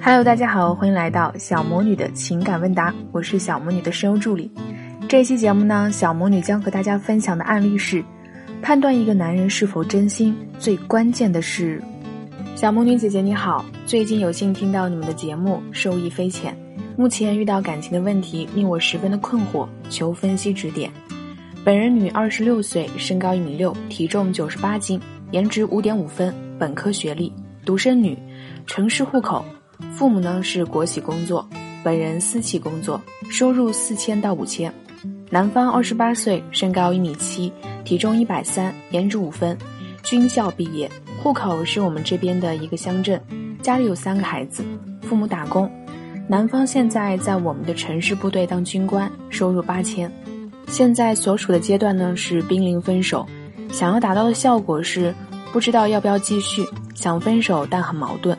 Hello，大家好，欢迎来到小魔女的情感问答，我是小魔女的声优助理。这期节目呢，小魔女将和大家分享的案例是：判断一个男人是否真心，最关键的是。小魔女姐姐你好，最近有幸听到你们的节目，受益匪浅。目前遇到感情的问题，令我十分的困惑，求分析指点。本人女，二十六岁，身高一米六，体重九十八斤，颜值五点五分，本科学历，独生女，城市户口。父母呢是国企工作，本人私企工作，收入四千到五千。男方二十八岁，身高一米七，体重一百三，颜值五分，军校毕业，户口是我们这边的一个乡镇，家里有三个孩子，父母打工。男方现在在我们的城市部队当军官，收入八千。现在所处的阶段呢是濒临分手，想要达到的效果是不知道要不要继续，想分手但很矛盾。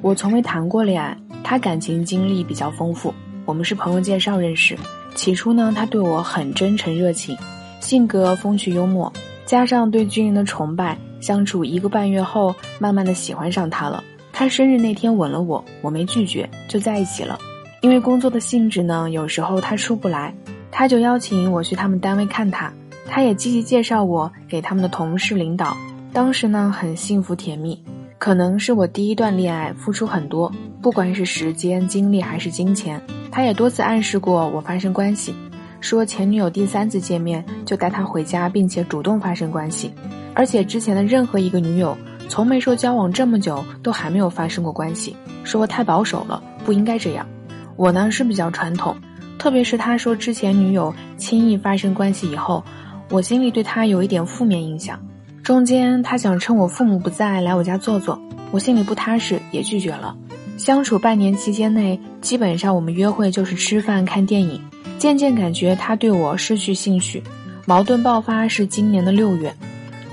我从未谈过恋爱，他感情经历比较丰富。我们是朋友介绍认识。起初呢，他对我很真诚热情，性格风趣幽默，加上对军人的崇拜，相处一个半月后，慢慢的喜欢上他了。他生日那天吻了我，我没拒绝，就在一起了。因为工作的性质呢，有时候他出不来，他就邀请我去他们单位看他，他也积极介绍我给他们的同事领导。当时呢，很幸福甜蜜。可能是我第一段恋爱，付出很多，不管是时间、精力还是金钱。他也多次暗示过我发生关系，说前女友第三次见面就带他回家，并且主动发生关系。而且之前的任何一个女友，从没说交往这么久都还没有发生过关系，说我太保守了，不应该这样。我呢是比较传统，特别是他说之前女友轻易发生关系以后，我心里对他有一点负面印象。中间他想趁我父母不在来我家坐坐，我心里不踏实，也拒绝了。相处半年期间内，基本上我们约会就是吃饭看电影。渐渐感觉他对我失去兴趣，矛盾爆发是今年的六月。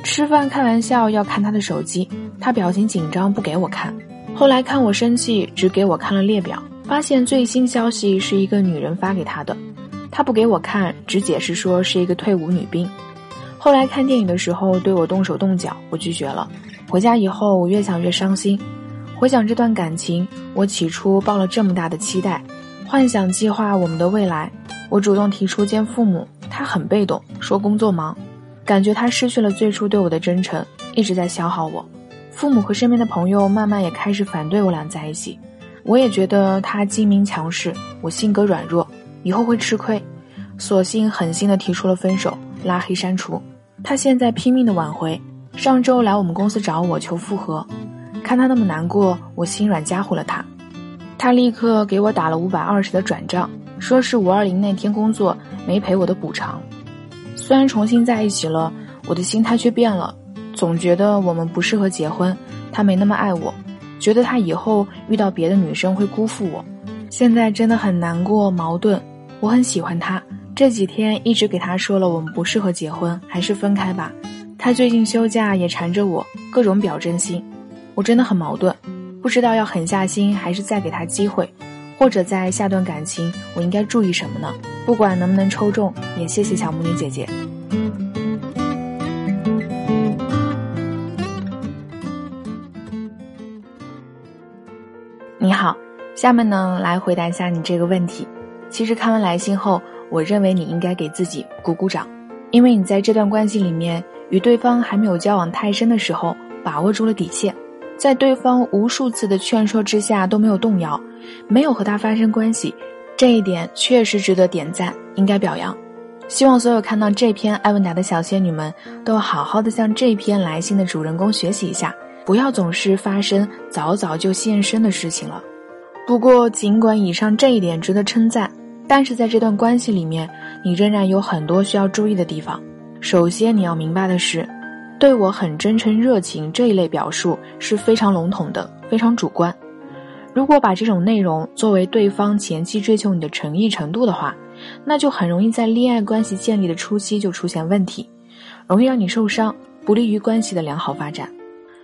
吃饭开玩笑要看他的手机，他表情紧张不给我看。后来看我生气，只给我看了列表，发现最新消息是一个女人发给他的，他不给我看，只解释说是一个退伍女兵。后来看电影的时候对我动手动脚，我拒绝了。回家以后我越想越伤心，回想这段感情，我起初抱了这么大的期待，幻想计划我们的未来。我主动提出见父母，他很被动，说工作忙，感觉他失去了最初对我的真诚，一直在消耗我。父母和身边的朋友慢慢也开始反对我俩在一起，我也觉得他精明强势，我性格软弱，以后会吃亏，索性狠心的提出了分手，拉黑删除。他现在拼命的挽回，上周来我们公司找我求复合，看他那么难过，我心软加回了他。他立刻给我打了五百二十的转账，说是五二零那天工作没赔我的补偿。虽然重新在一起了，我的心态却变了，总觉得我们不适合结婚，他没那么爱我，觉得他以后遇到别的女生会辜负我。现在真的很难过矛盾，我很喜欢他。这几天一直给他说了我们不适合结婚，还是分开吧。他最近休假也缠着我，各种表真心。我真的很矛盾，不知道要狠下心还是再给他机会，或者在下段感情我应该注意什么呢？不管能不能抽中，也谢谢小母女姐姐。你好，下面呢来回答一下你这个问题。其实看完来信后。我认为你应该给自己鼓鼓掌，因为你在这段关系里面与对方还没有交往太深的时候把握住了底线，在对方无数次的劝说之下都没有动摇，没有和他发生关系，这一点确实值得点赞，应该表扬。希望所有看到这篇艾文达的小仙女们都好好的向这篇来信的主人公学习一下，不要总是发生早早就现身的事情了。不过，尽管以上这一点值得称赞。但是在这段关系里面，你仍然有很多需要注意的地方。首先，你要明白的是，对我很真诚热情这一类表述是非常笼统的，非常主观。如果把这种内容作为对方前期追求你的诚意程度的话，那就很容易在恋爱关系建立的初期就出现问题，容易让你受伤，不利于关系的良好发展。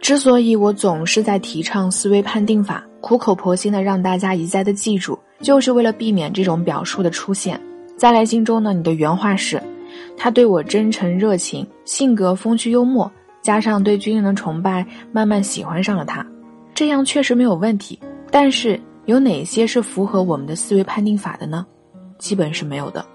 之所以我总是在提倡思维判定法，苦口婆心的让大家一再的记住。就是为了避免这种表述的出现，在来信中呢，你的原话是：他对我真诚热情，性格风趣幽默，加上对军人的崇拜，慢慢喜欢上了他。这样确实没有问题。但是有哪些是符合我们的思维判定法的呢？基本是没有的。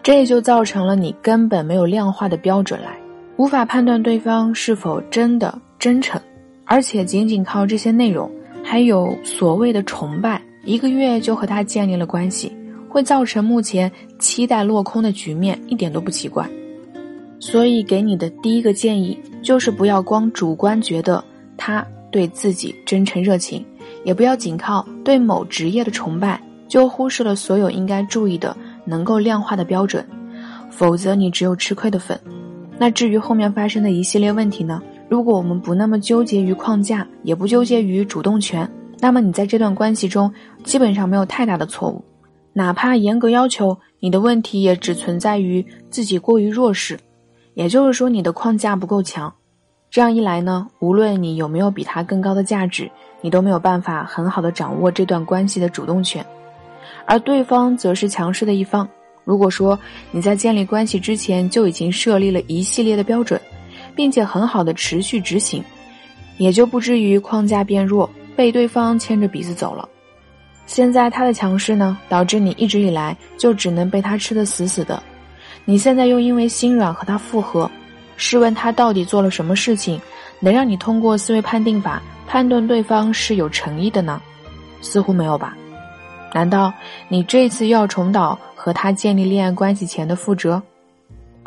这也就造成了你根本没有量化的标准来，无法判断对方是否真的真诚，而且仅仅靠这些内容，还有所谓的崇拜，一个月就和他建立了关系，会造成目前期待落空的局面，一点都不奇怪。所以给你的第一个建议就是不要光主观觉得他对自己真诚热情，也不要仅靠对某职业的崇拜就忽视了所有应该注意的能够量化的标准，否则你只有吃亏的份。那至于后面发生的一系列问题呢？如果我们不那么纠结于框架，也不纠结于主动权，那么你在这段关系中基本上没有太大的错误，哪怕严格要求你的问题也只存在于自己过于弱势。也就是说，你的框架不够强，这样一来呢，无论你有没有比他更高的价值，你都没有办法很好的掌握这段关系的主动权，而对方则是强势的一方。如果说你在建立关系之前就已经设立了一系列的标准，并且很好的持续执行，也就不至于框架变弱，被对方牵着鼻子走了。现在他的强势呢，导致你一直以来就只能被他吃得死死的。你现在又因为心软和他复合，试问他到底做了什么事情，能让你通过思维判定法判断对方是有诚意的呢？似乎没有吧？难道你这次又要重蹈和他建立恋爱关系前的覆辙？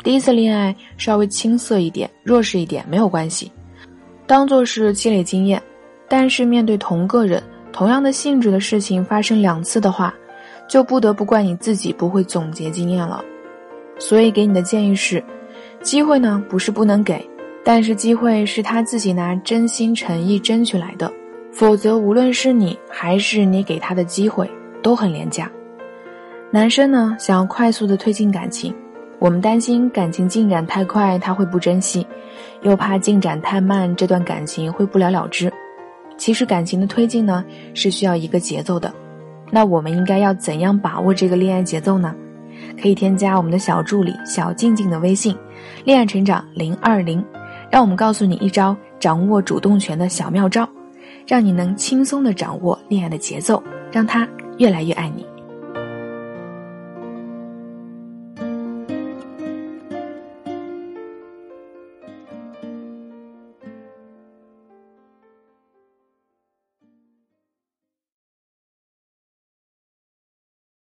第一次恋爱稍微青涩一点、弱势一点没有关系，当做是积累经验。但是面对同个人、同样的性质的事情发生两次的话，就不得不怪你自己不会总结经验了。所以给你的建议是，机会呢不是不能给，但是机会是他自己拿真心诚意争取来的，否则无论是你还是你给他的机会都很廉价。男生呢想要快速的推进感情，我们担心感情进展太快他会不珍惜，又怕进展太慢这段感情会不了了之。其实感情的推进呢是需要一个节奏的，那我们应该要怎样把握这个恋爱节奏呢？可以添加我们的小助理小静静的微信，恋爱成长零二零，让我们告诉你一招掌握主动权的小妙招，让你能轻松的掌握恋爱的节奏，让他越来越爱你。